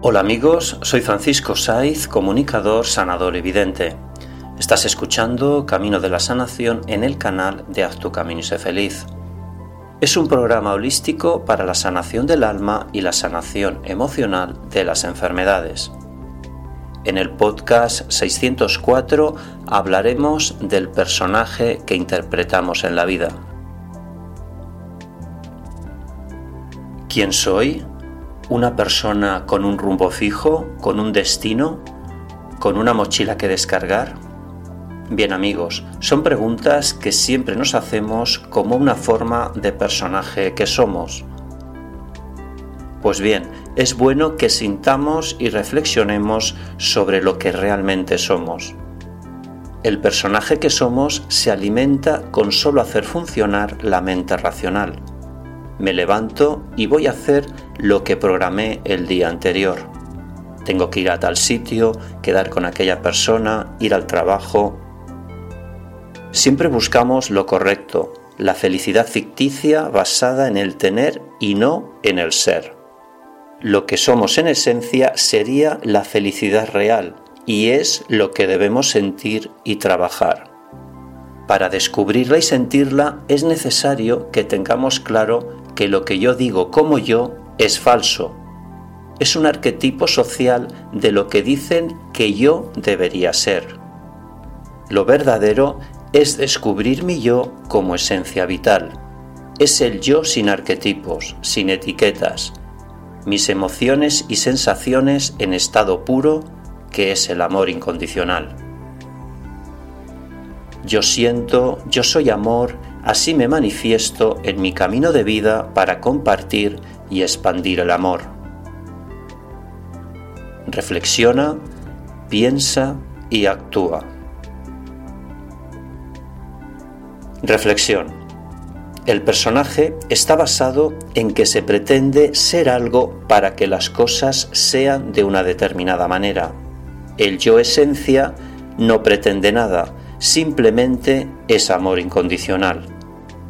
Hola amigos, soy Francisco Saiz, comunicador, sanador evidente. Estás escuchando Camino de la Sanación en el canal de Haz tu Camino y sé feliz. Es un programa holístico para la sanación del alma y la sanación emocional de las enfermedades. En el podcast 604 hablaremos del personaje que interpretamos en la vida. ¿Quién soy? Una persona con un rumbo fijo, con un destino, con una mochila que descargar? Bien amigos, son preguntas que siempre nos hacemos como una forma de personaje que somos. Pues bien, es bueno que sintamos y reflexionemos sobre lo que realmente somos. El personaje que somos se alimenta con solo hacer funcionar la mente racional me levanto y voy a hacer lo que programé el día anterior. Tengo que ir a tal sitio, quedar con aquella persona, ir al trabajo. Siempre buscamos lo correcto, la felicidad ficticia basada en el tener y no en el ser. Lo que somos en esencia sería la felicidad real y es lo que debemos sentir y trabajar. Para descubrirla y sentirla es necesario que tengamos claro que lo que yo digo como yo es falso. Es un arquetipo social de lo que dicen que yo debería ser. Lo verdadero es descubrir mi yo como esencia vital. Es el yo sin arquetipos, sin etiquetas. Mis emociones y sensaciones en estado puro, que es el amor incondicional. Yo siento, yo soy amor Así me manifiesto en mi camino de vida para compartir y expandir el amor. Reflexiona, piensa y actúa. Reflexión. El personaje está basado en que se pretende ser algo para que las cosas sean de una determinada manera. El yo esencia no pretende nada, simplemente es amor incondicional.